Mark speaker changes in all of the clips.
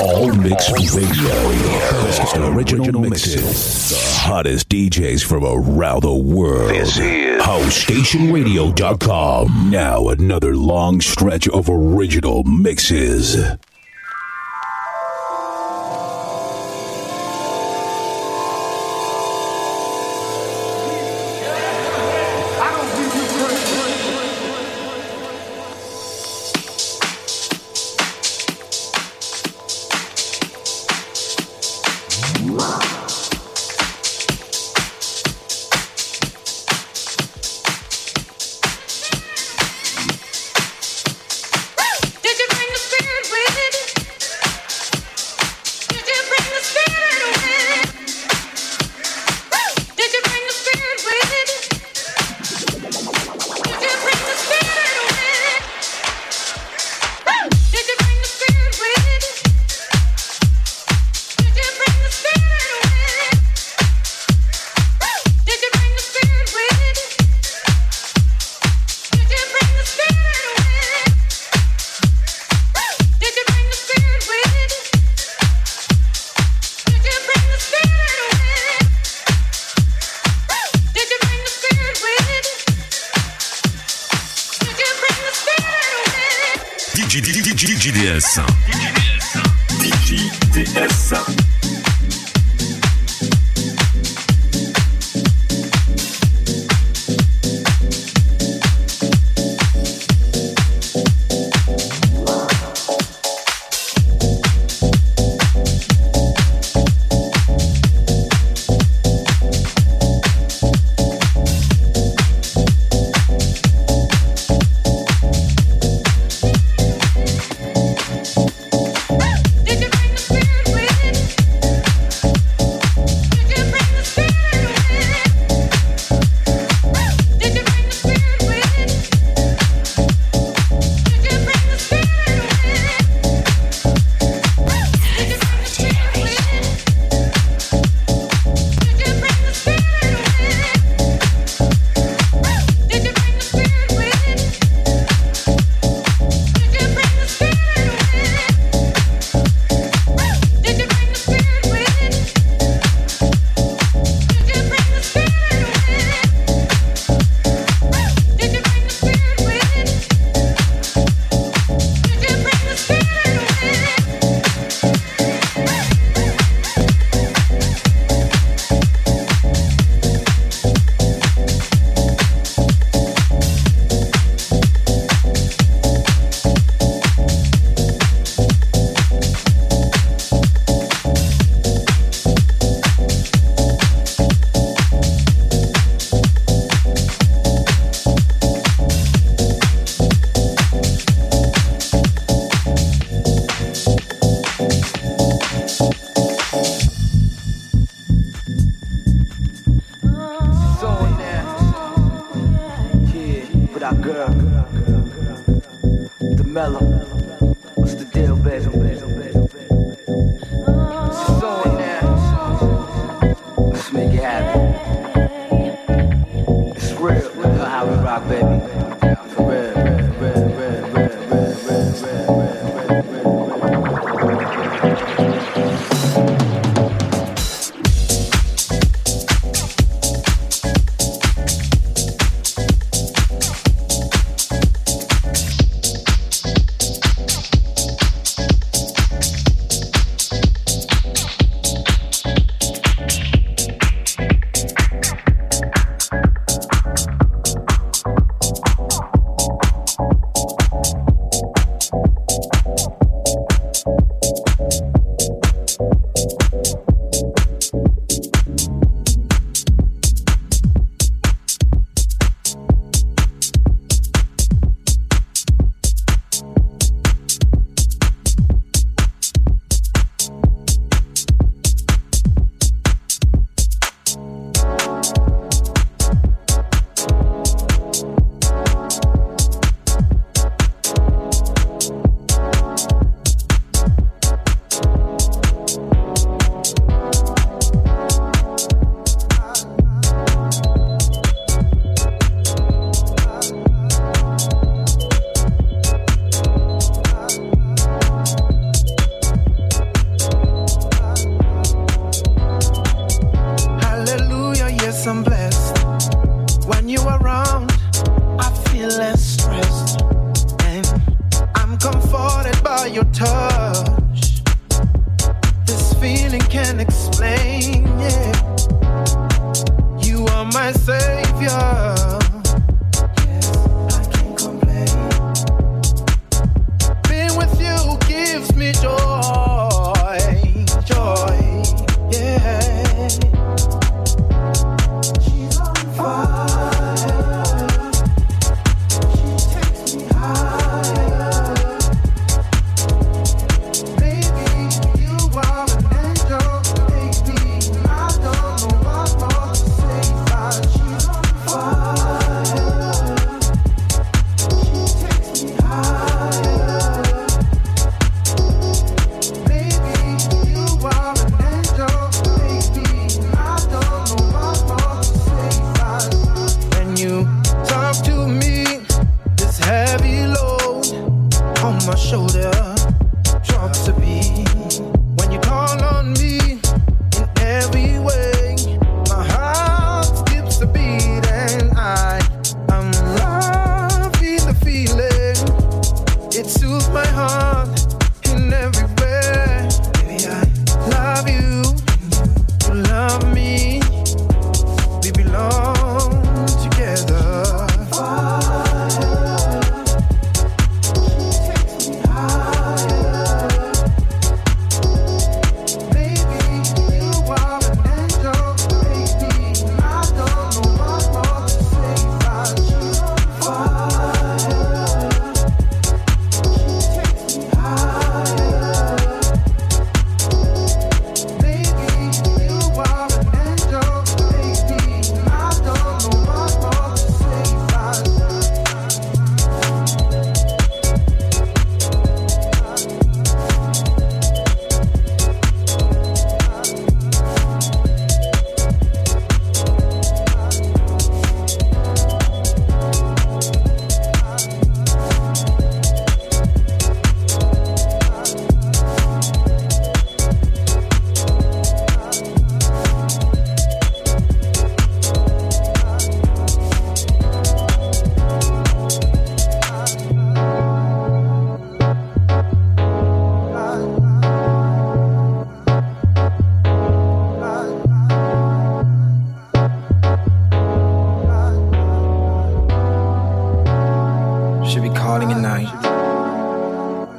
Speaker 1: All Mix Radio. Original mixes. The hottest DJs from around the world.
Speaker 2: This is
Speaker 1: HouseStationRadio.com. Now another long stretch of original mixes.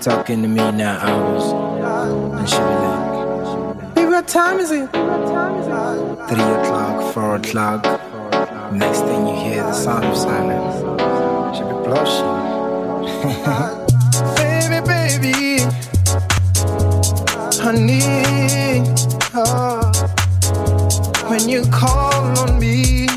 Speaker 3: talking to me now hours. And she be like,
Speaker 4: Baby, what time is it?
Speaker 3: Three o'clock, four o'clock. Next thing you hear the sound of silence. She be blushing.
Speaker 4: baby, baby, honey, oh, when you call on me.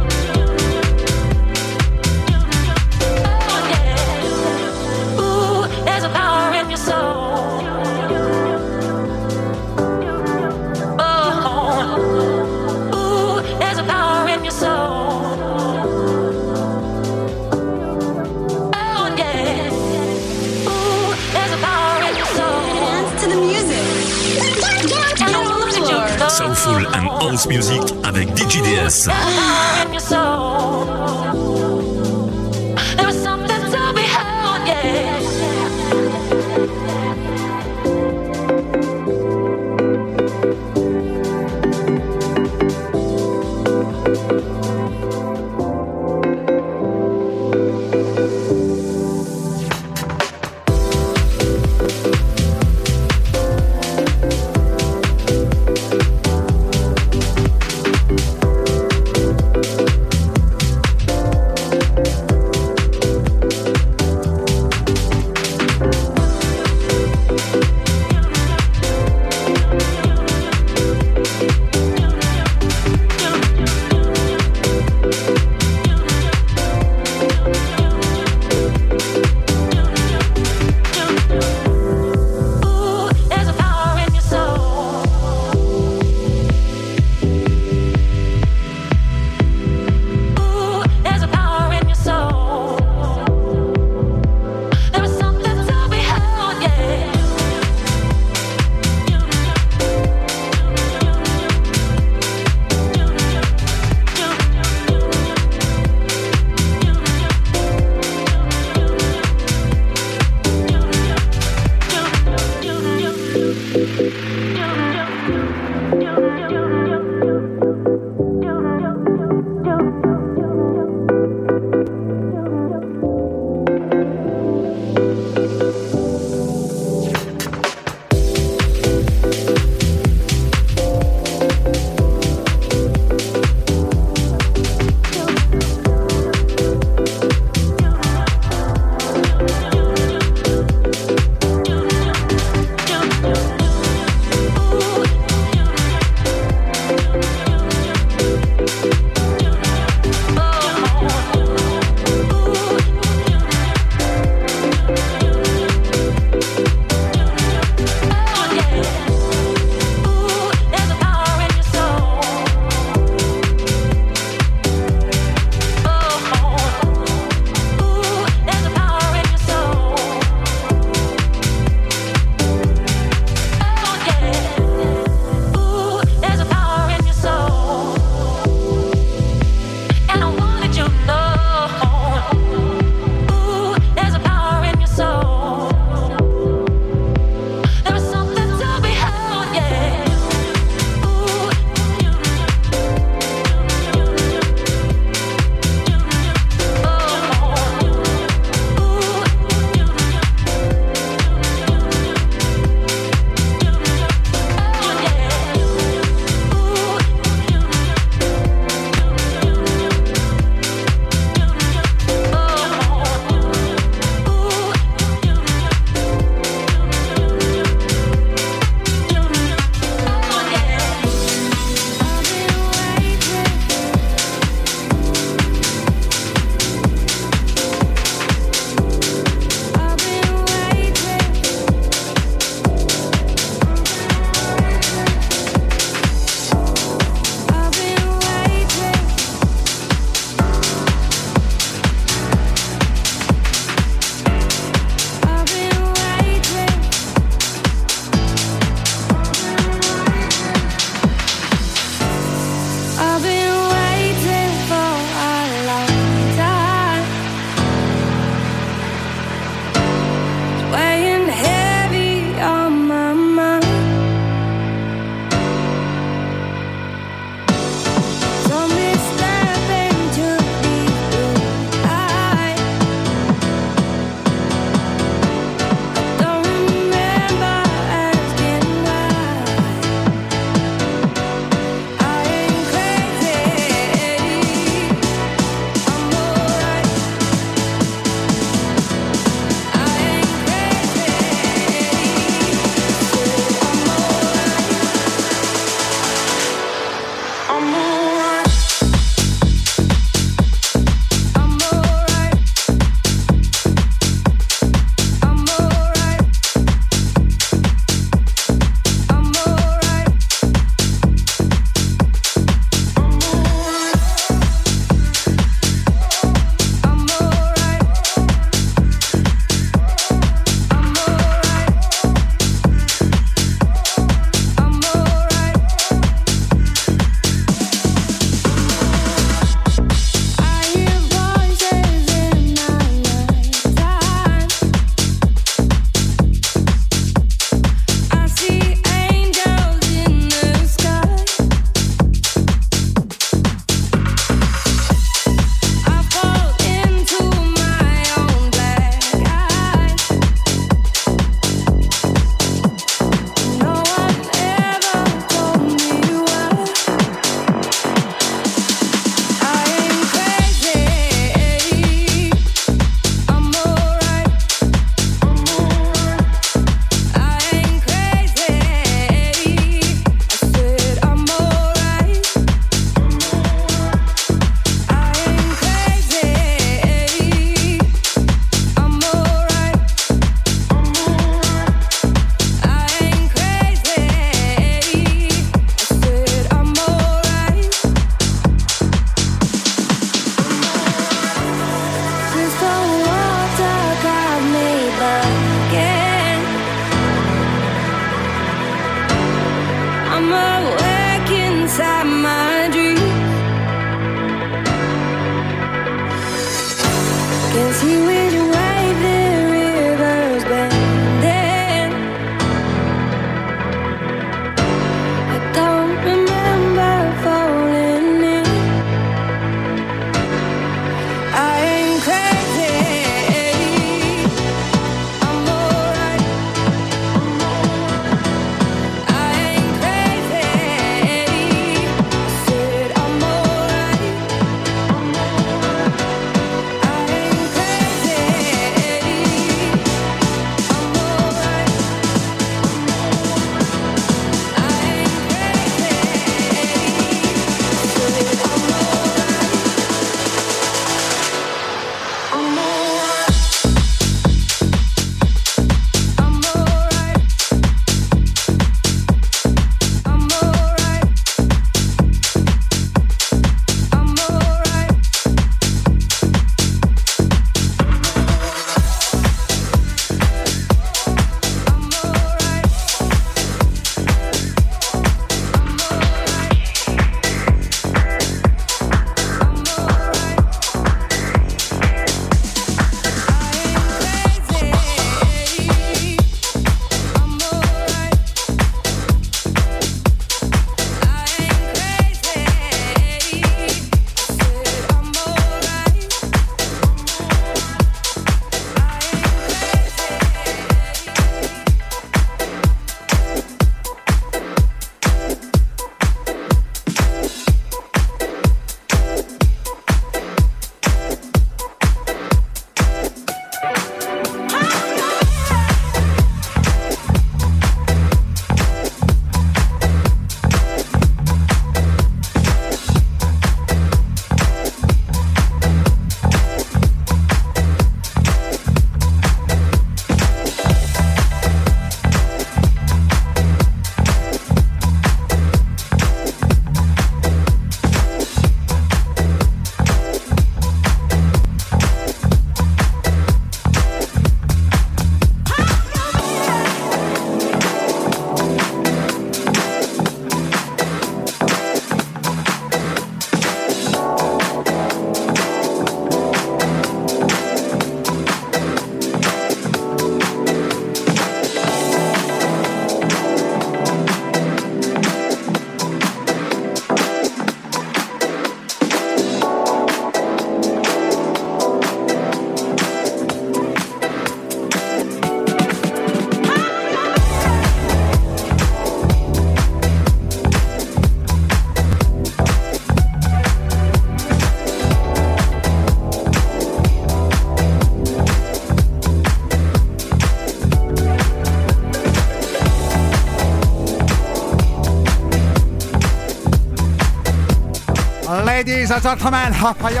Speaker 5: Ladies and gentlemen, hoppa you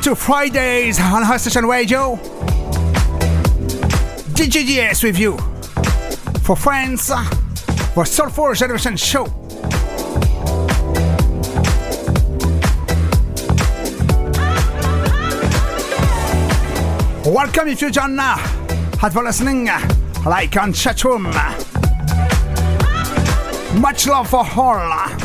Speaker 5: to Fridays on House Station Radio? DJDS with you. For friends, for Soulful Generation Show. Welcome if you join now. Had for listening like on chatroom. Much love for all.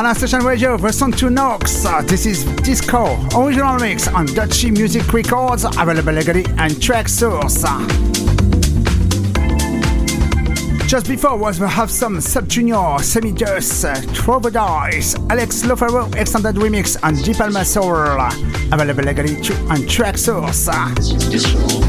Speaker 5: On our station radio, version 2 Nox. Uh, this is Disco, original mix on Dutchy Music Records, available legally and Traxsource. Just before was we have some Subjunior, Semidus, uh, Trovodise, Alex Lofaro extended remix and Deep Alma Soul, available legally on Traxsource.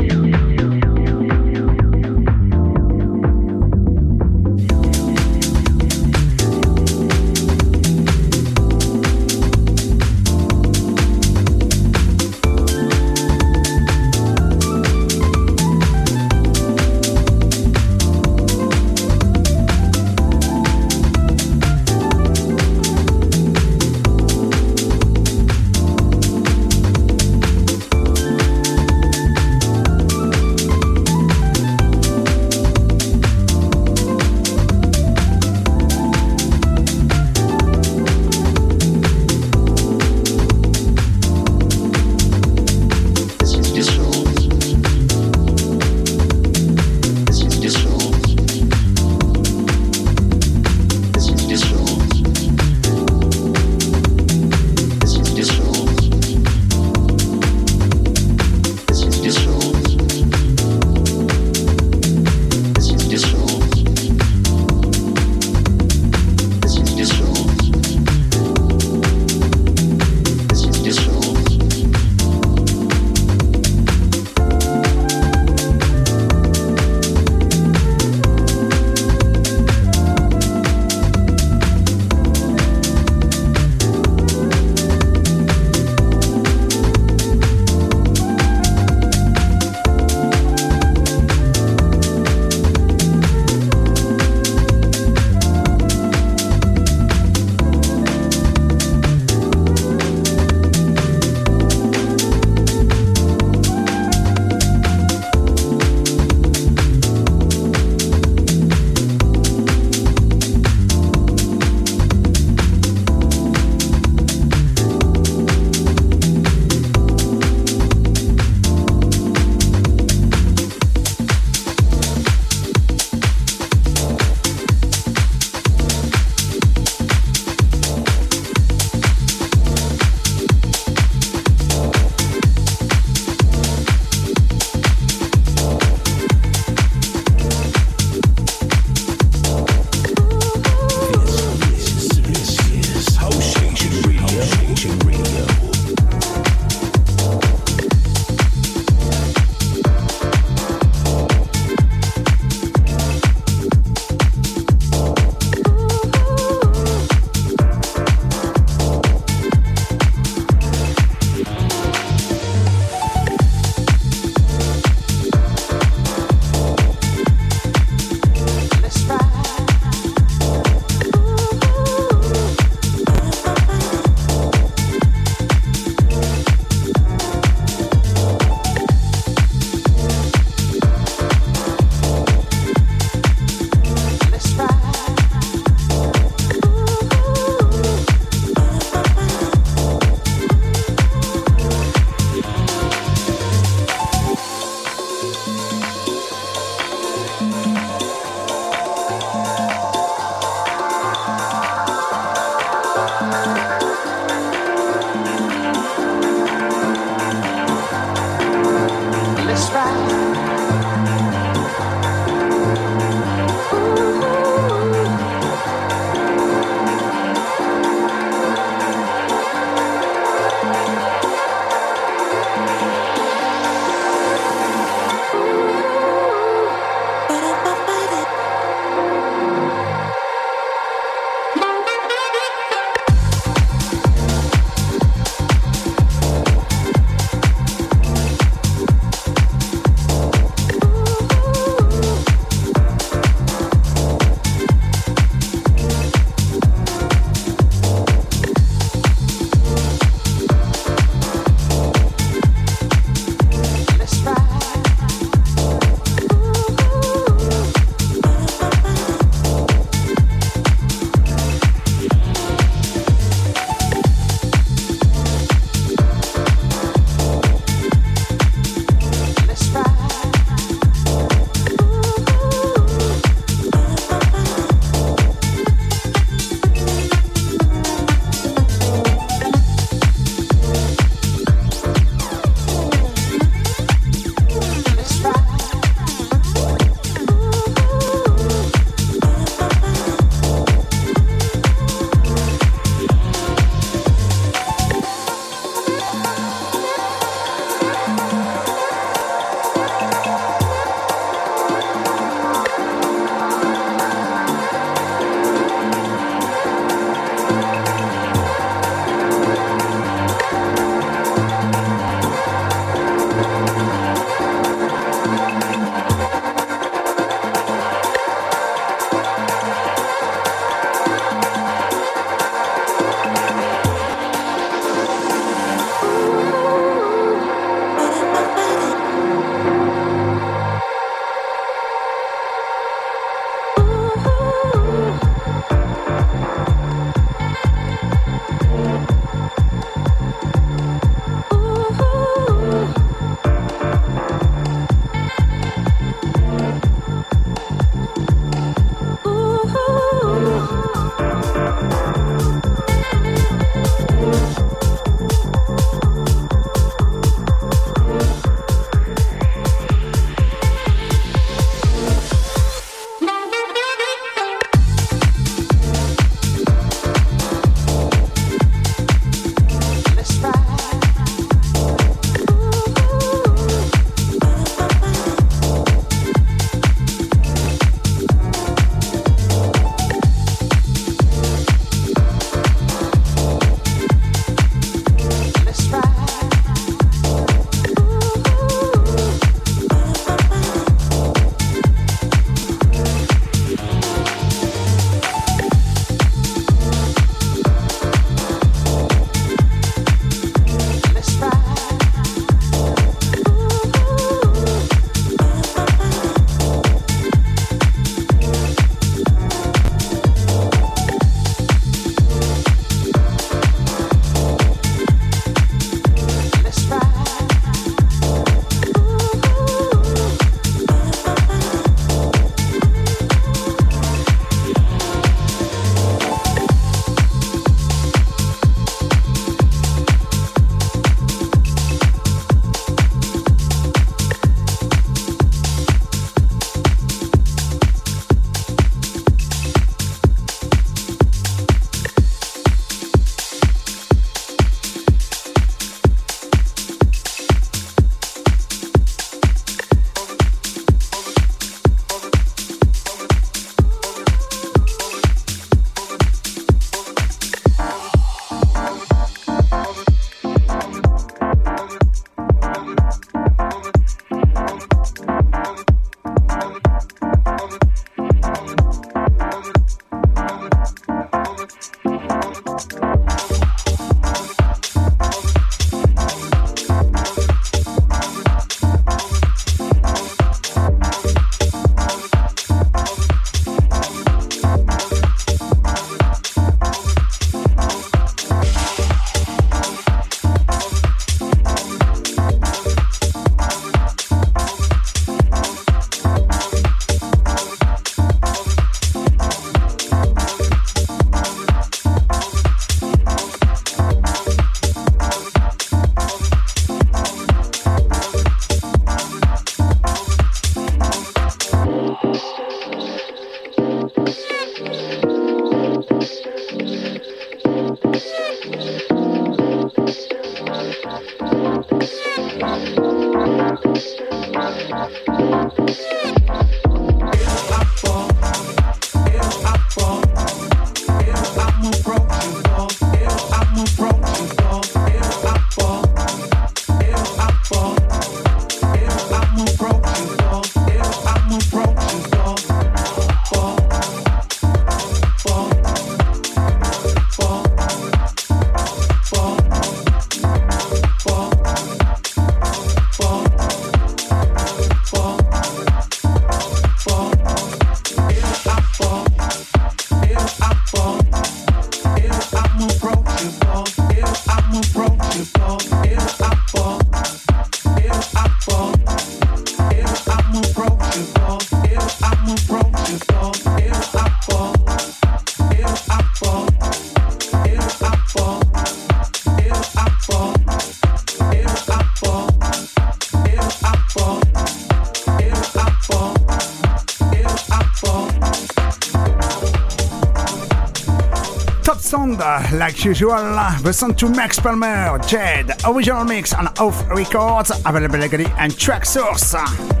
Speaker 5: Like usual, song to Max Palmer, Jed, original mix on Off Records, available legally and Traxsource.
Speaker 6: approachable,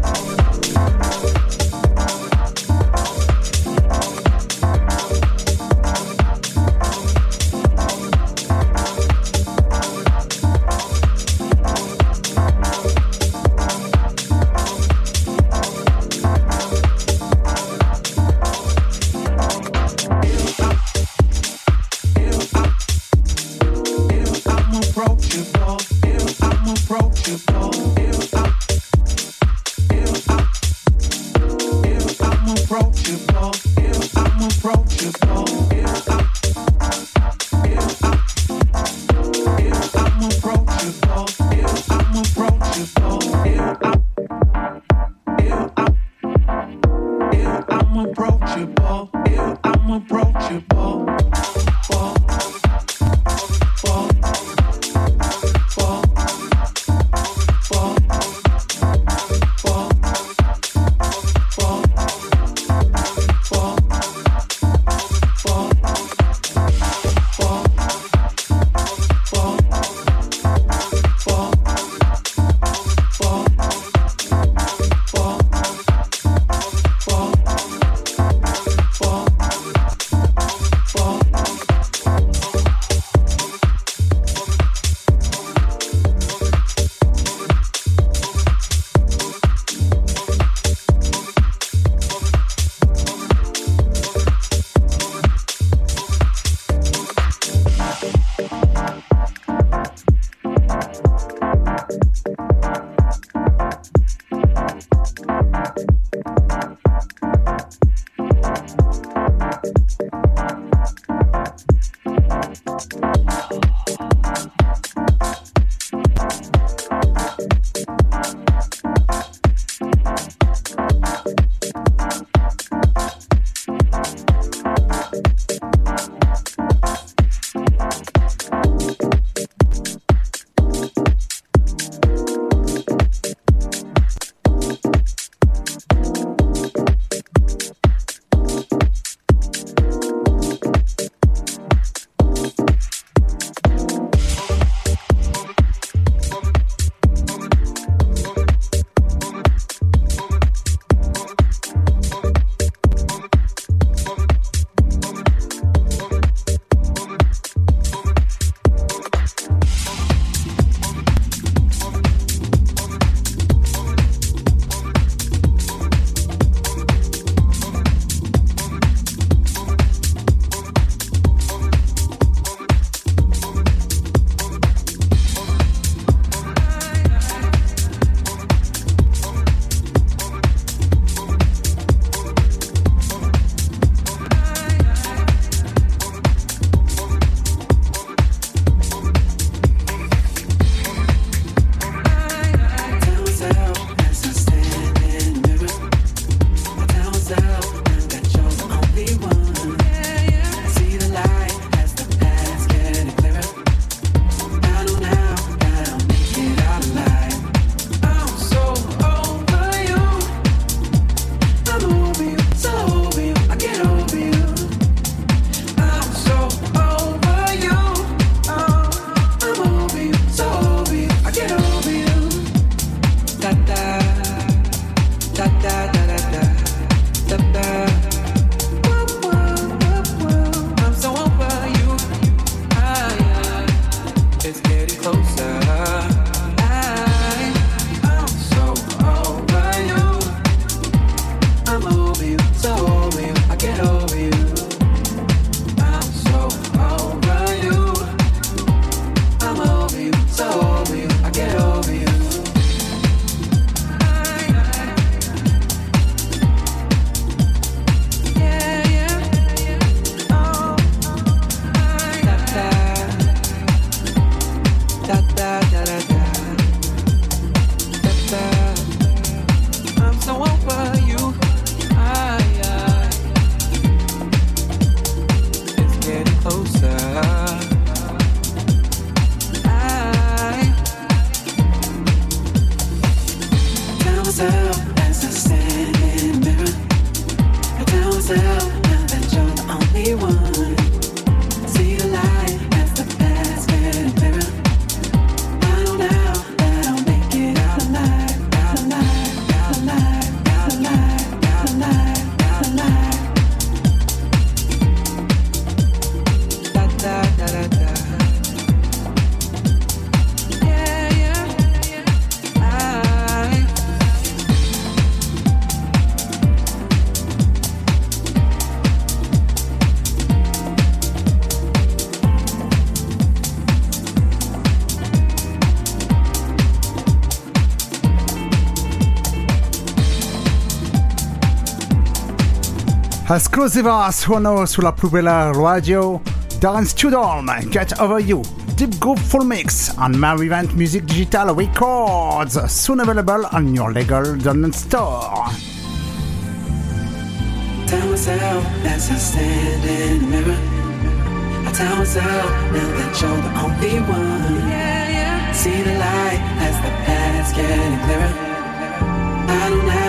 Speaker 5: Esclusiva suono sulla più bella radio Dance Darren Studholme, Get Over You, Deep Groove Full Mix on Mary Event Music Digital Records, soon available on your legal download store.
Speaker 6: Tell myself as I stand in the mirror. I tell myself now that you're the only one. Yeah, yeah. See the light as the path's getting clearer. I know now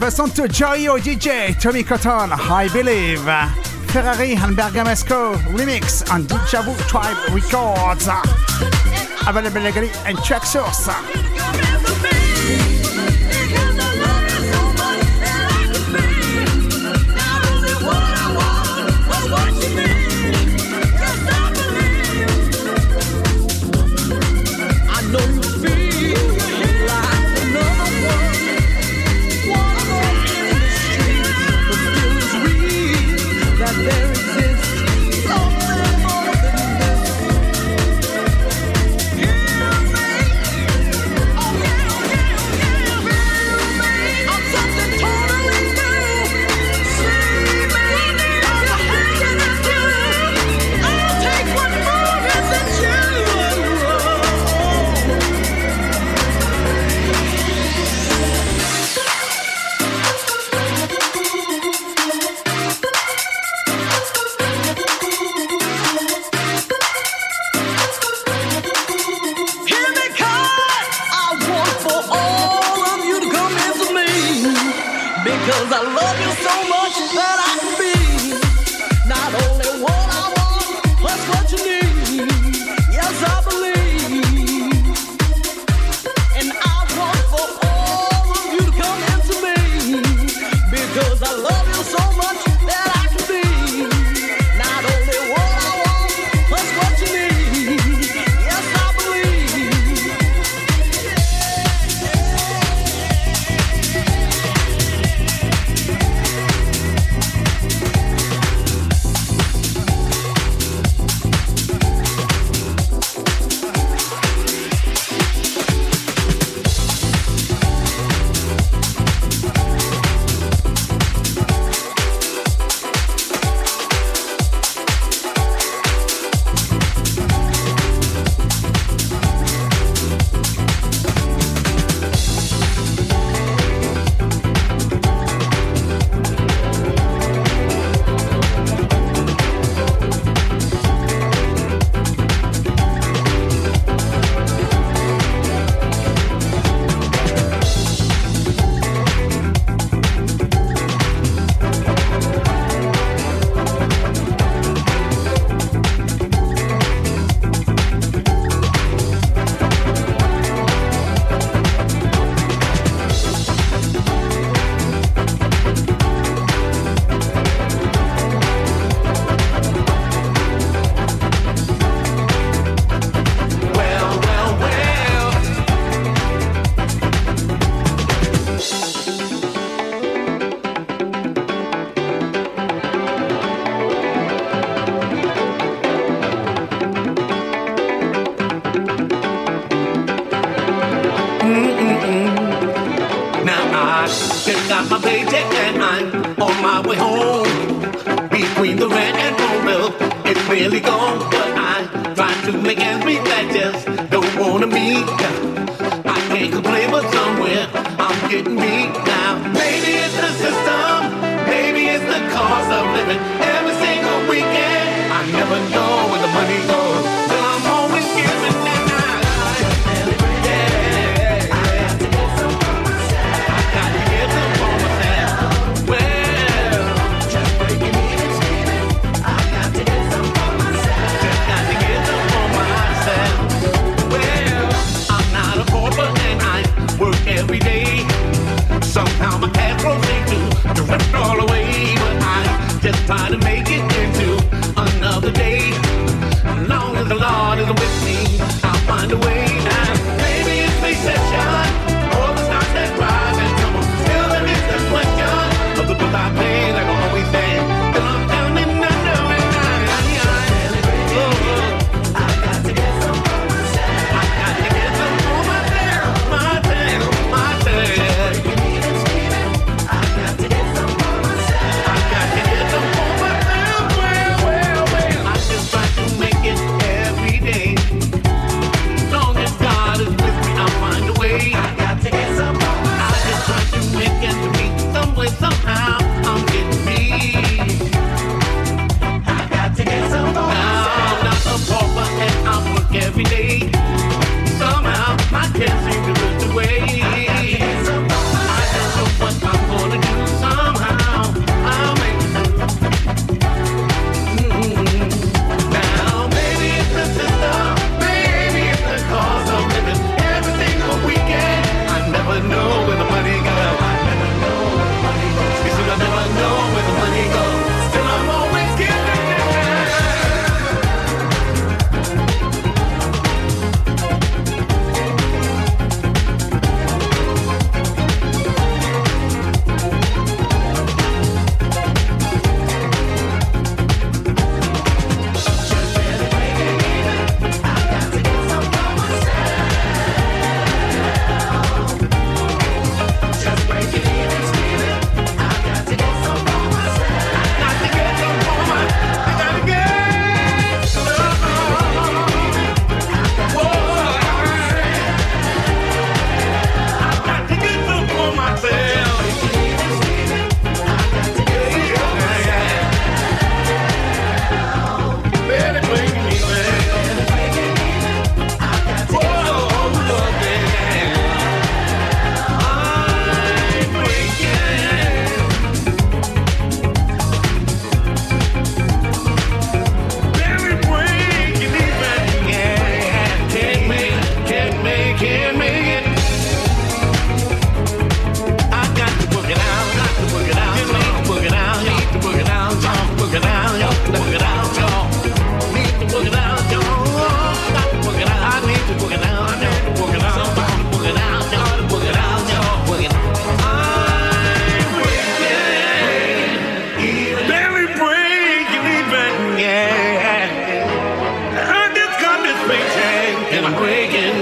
Speaker 7: gentlemen, listen to Joyo DJ, Tommy Cotton, I Believe, Ferrari and Bergamesco remix on Deja Tribe Records. Available legally and Traxsource.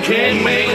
Speaker 7: Can't make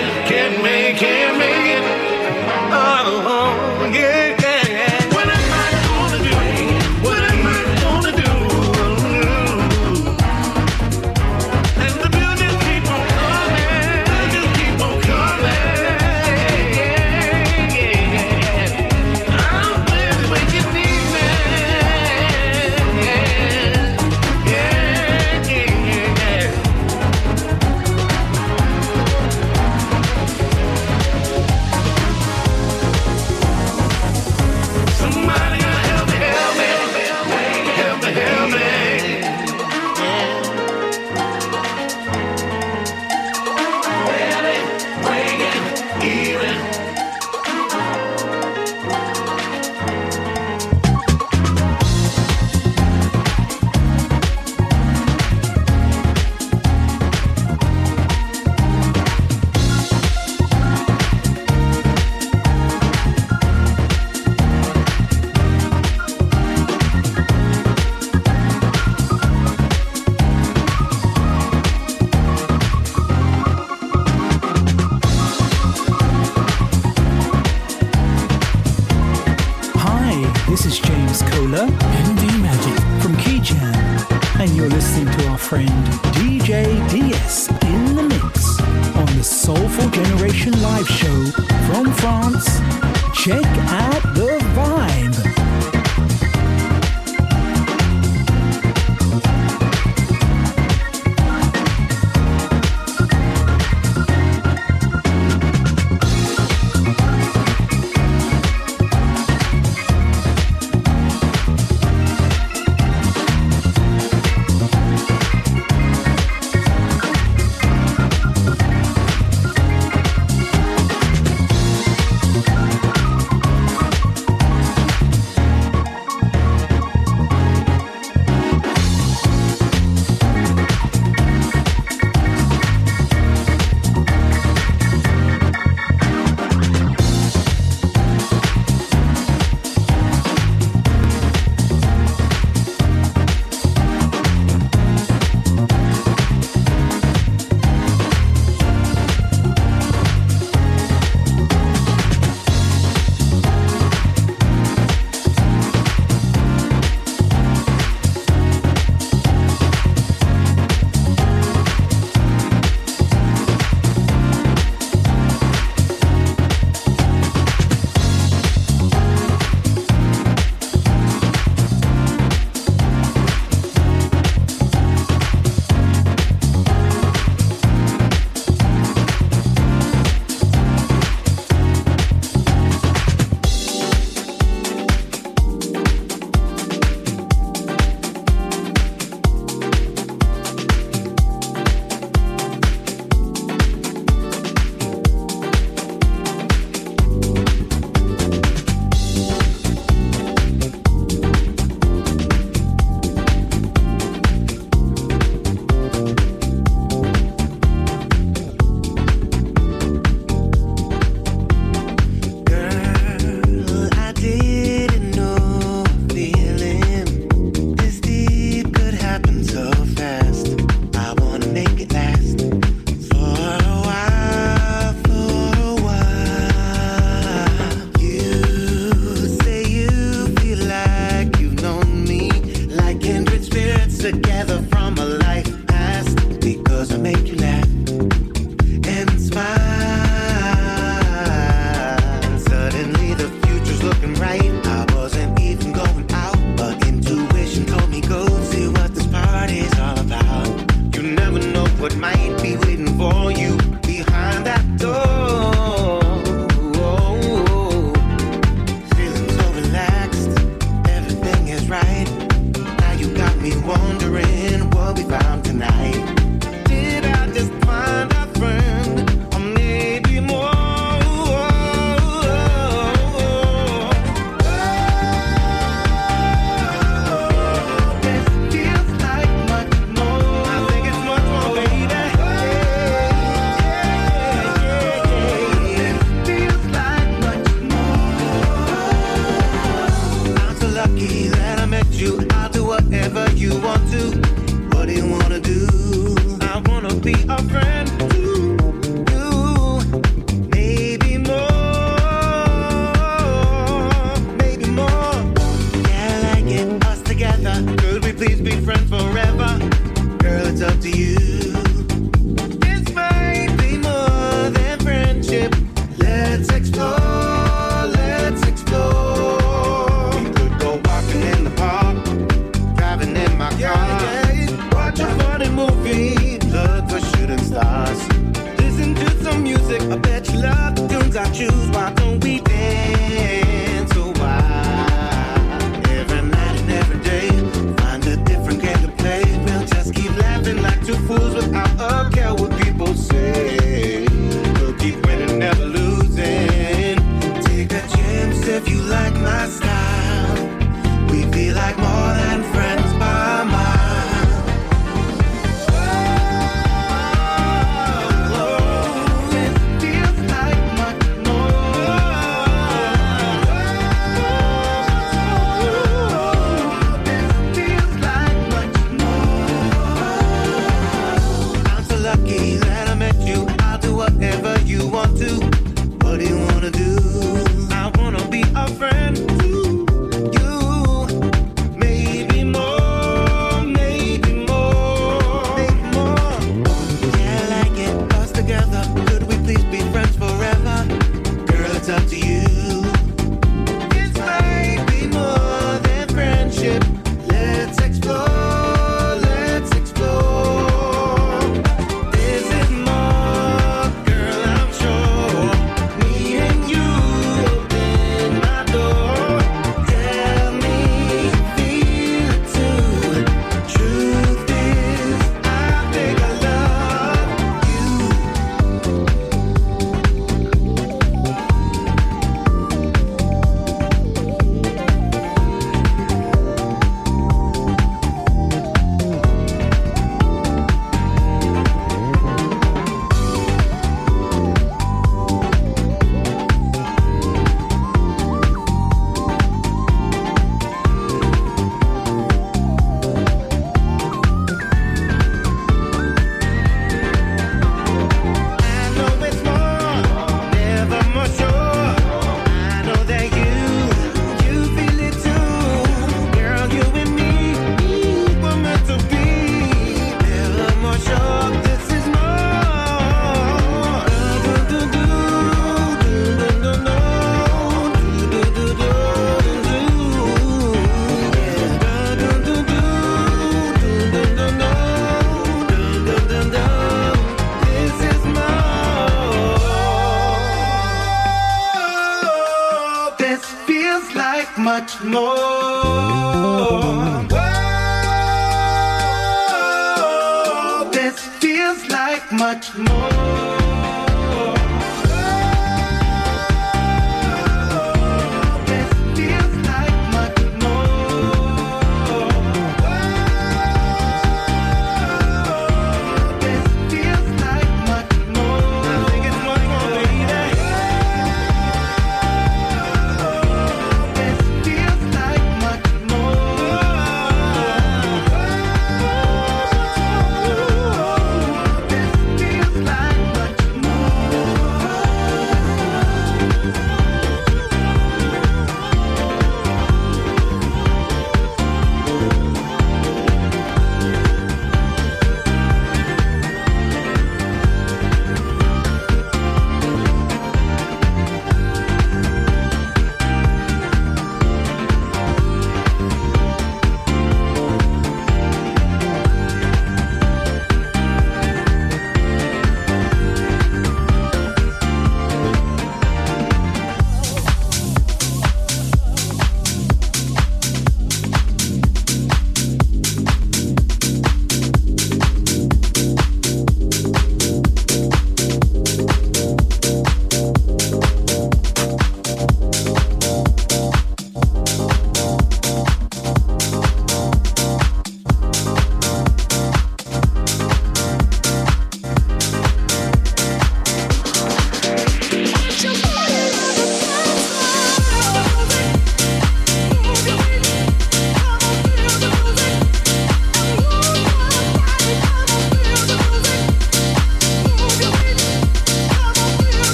Speaker 8: much more.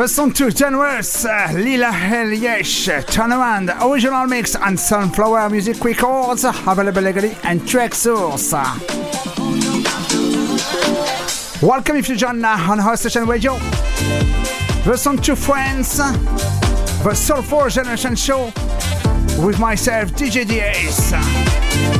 Speaker 8: To
Speaker 9: January's uh, Lila Hell Yesh Turnaround Original Mix and Sunflower Music Records available legally and Traxsource. Welcome if you join now on House Station Radio. To Friends, the Soul 4 Generation Show with myself DJ DS.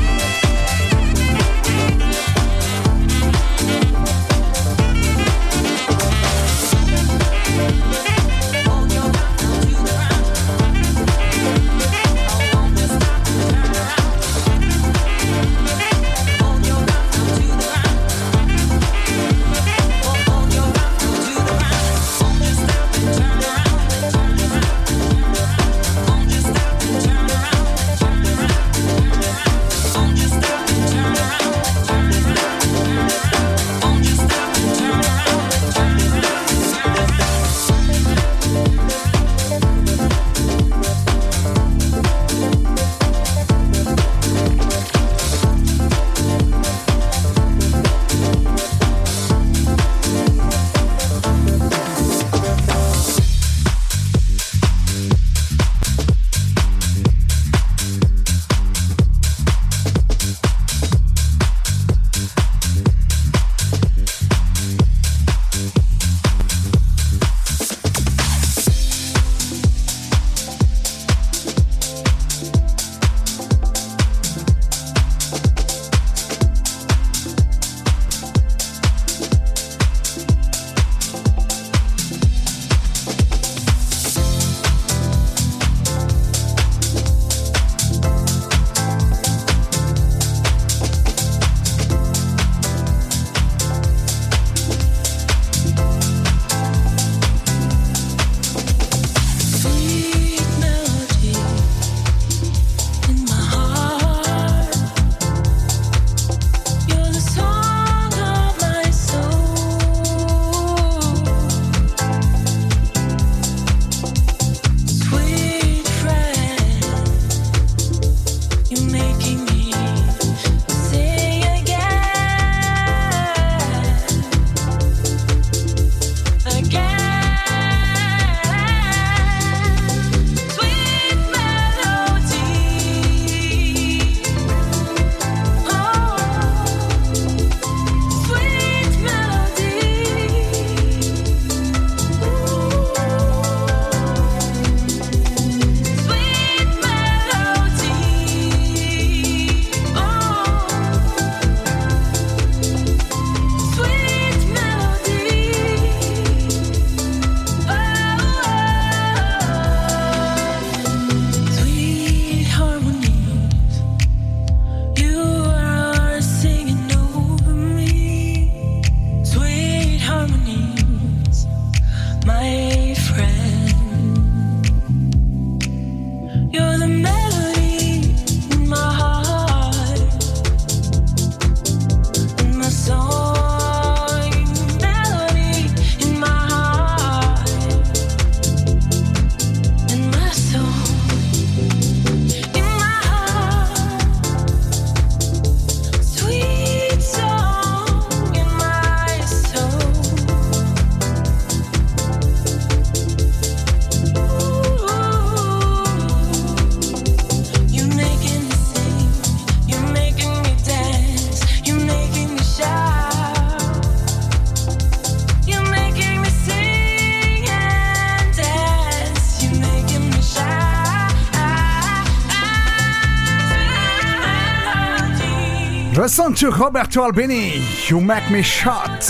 Speaker 9: Listen to Roberto Albini, You Make Me Shot,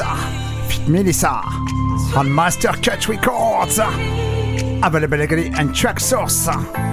Speaker 9: Fit Melissa on Master Cut Records. Available and
Speaker 1: Traxsource.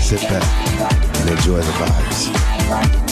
Speaker 1: Sit back and enjoy the vibes.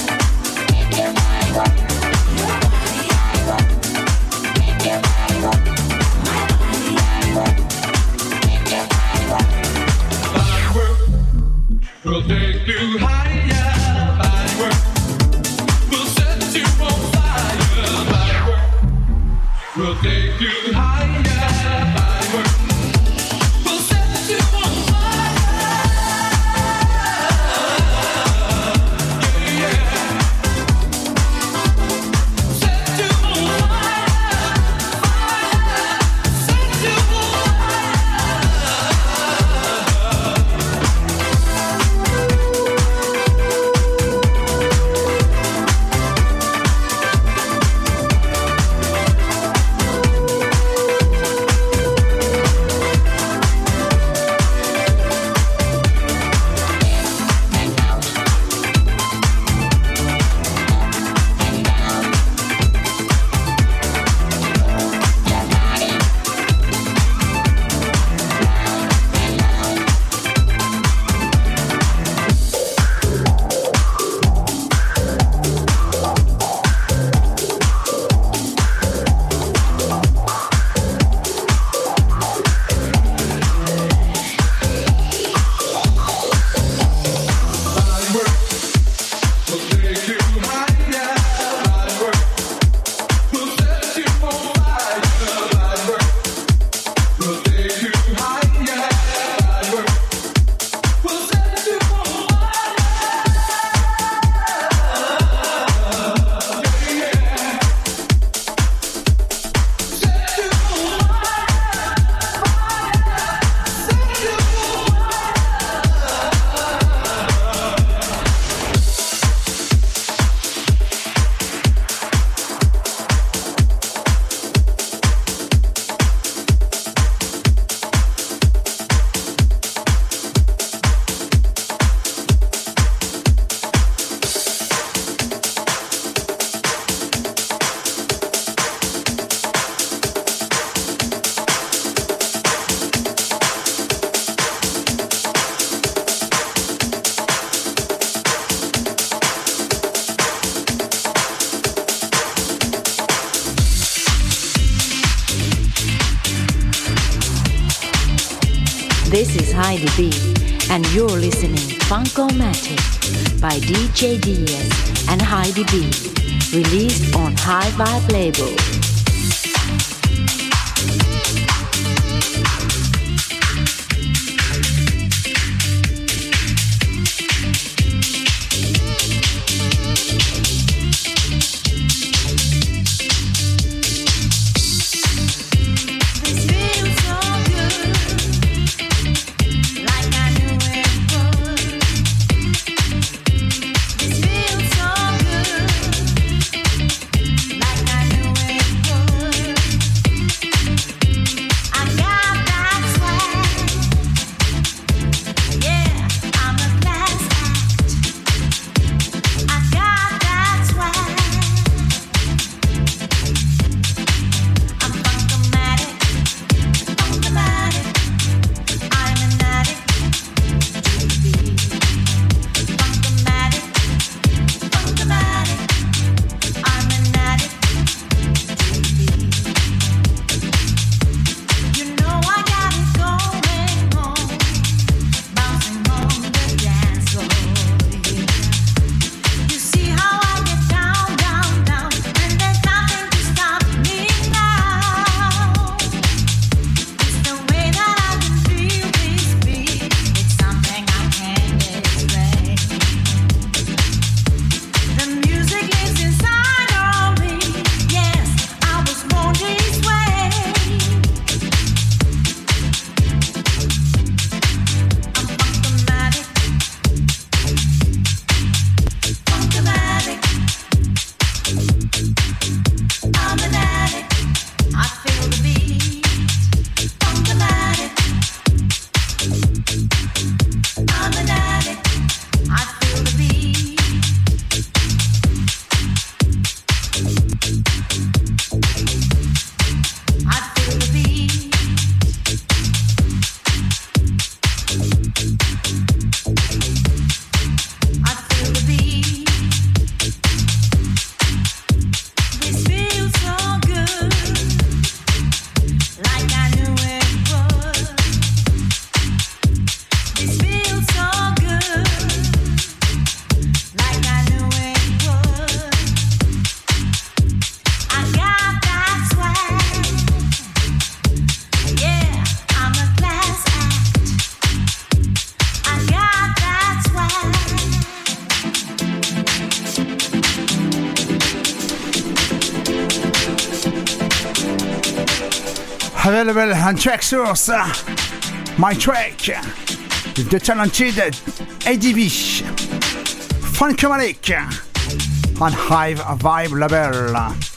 Speaker 7: By
Speaker 10: the Beat, and you're listening Funkomatic by DJ Diaz and Heidi B, released on High Vibe label.
Speaker 11: and
Speaker 5: Traxsource Uh, my track, the talented ADB, Frank Malik, on Hive Vibe label.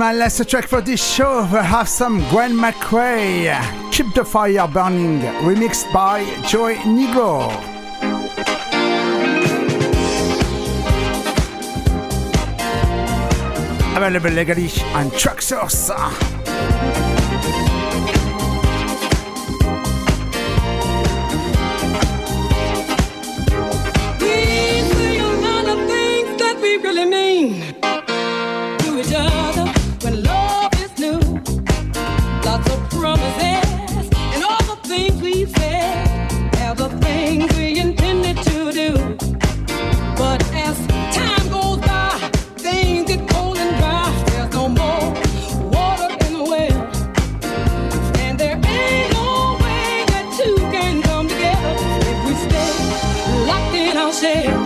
Speaker 5: my last track for this show. We have some Gwen McCrae, Keep the Fire Burning, remixed by Joey Negro. Available legally on Traxsource.
Speaker 12: say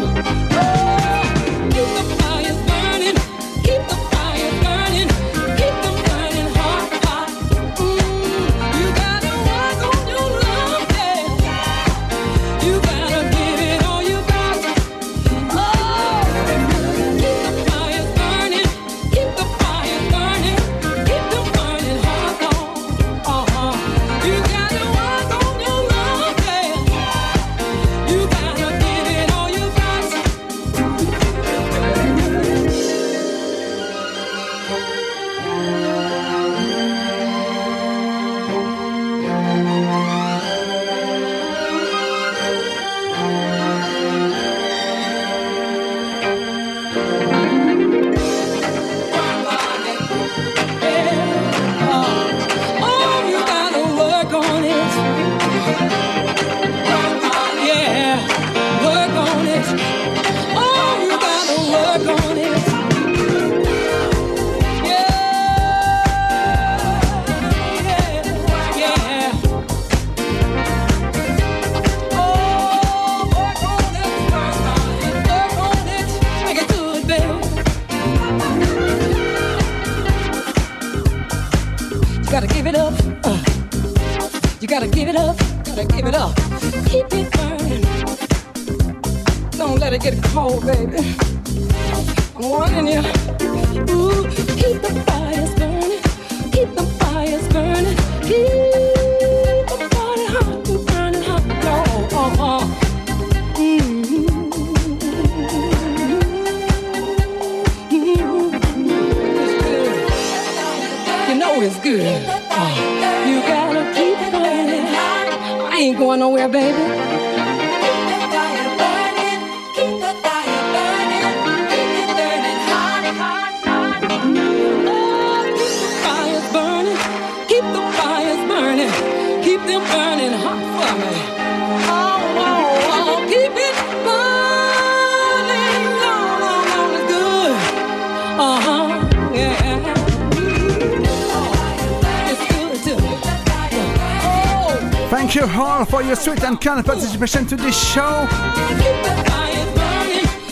Speaker 5: kind to this show.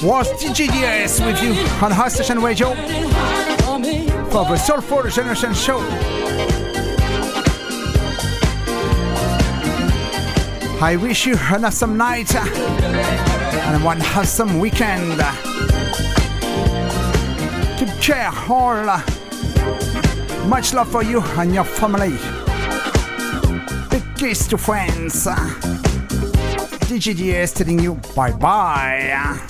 Speaker 5: Was DJDS with you on House Station Radio for the Soulful Generation Show. I wish you an awesome night and one awesome weekend. Keep care all. Much love for you and your family. Big kiss to friends. DGDS telling you bye bye.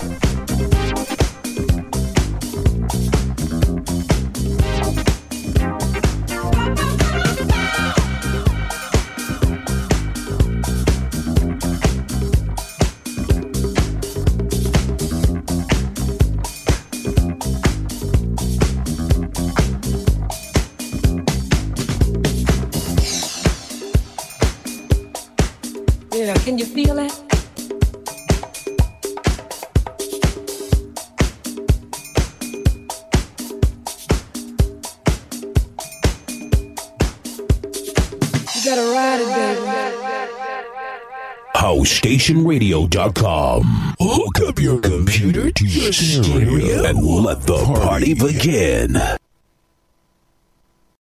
Speaker 2: HouseStationRadio.com. Hook up your computer to your stereo and let the party begin.